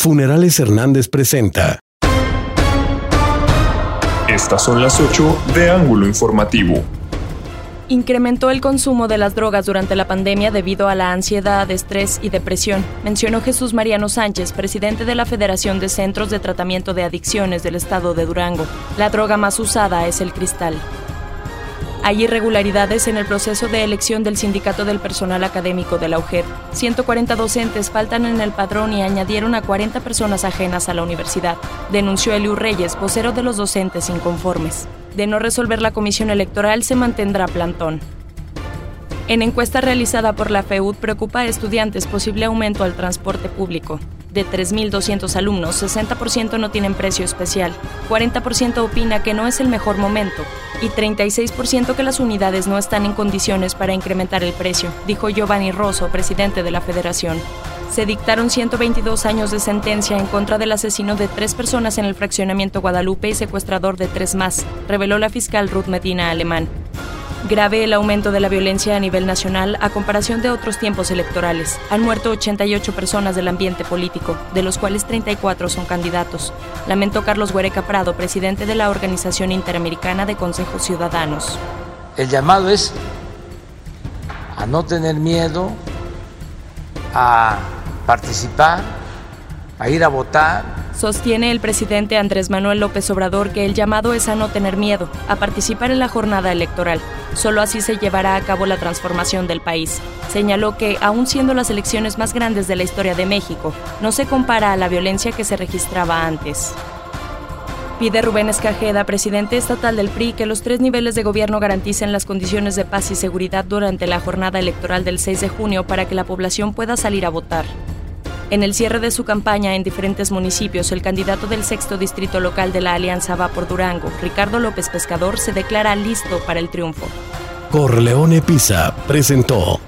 Funerales Hernández presenta. Estas son las 8 de Ángulo Informativo. Incrementó el consumo de las drogas durante la pandemia debido a la ansiedad, estrés y depresión, mencionó Jesús Mariano Sánchez, presidente de la Federación de Centros de Tratamiento de Adicciones del Estado de Durango. La droga más usada es el cristal. Hay irregularidades en el proceso de elección del Sindicato del Personal Académico de la UGED. 140 docentes faltan en el padrón y añadieron a 40 personas ajenas a la universidad, denunció Eliu Reyes, vocero de los docentes inconformes. De no resolver la comisión electoral se mantendrá plantón. En encuesta realizada por la FEUD preocupa a estudiantes posible aumento al transporte público. De 3.200 alumnos, 60% no tienen precio especial, 40% opina que no es el mejor momento y 36% que las unidades no están en condiciones para incrementar el precio, dijo Giovanni Rosso, presidente de la federación. Se dictaron 122 años de sentencia en contra del asesino de tres personas en el fraccionamiento Guadalupe y secuestrador de tres más, reveló la fiscal Ruth Medina Alemán. Grave el aumento de la violencia a nivel nacional a comparación de otros tiempos electorales. Han muerto 88 personas del ambiente político, de los cuales 34 son candidatos. Lamentó Carlos Huereca Prado, presidente de la Organización Interamericana de Consejos Ciudadanos. El llamado es a no tener miedo, a participar, a ir a votar, Sostiene el presidente Andrés Manuel López Obrador que el llamado es a no tener miedo, a participar en la jornada electoral. Solo así se llevará a cabo la transformación del país. Señaló que, aun siendo las elecciones más grandes de la historia de México, no se compara a la violencia que se registraba antes. Pide Rubén Escajeda, presidente estatal del PRI, que los tres niveles de gobierno garanticen las condiciones de paz y seguridad durante la jornada electoral del 6 de junio para que la población pueda salir a votar. En el cierre de su campaña en diferentes municipios, el candidato del sexto distrito local de la Alianza Va por Durango, Ricardo López Pescador, se declara listo para el triunfo. Corleone Pisa presentó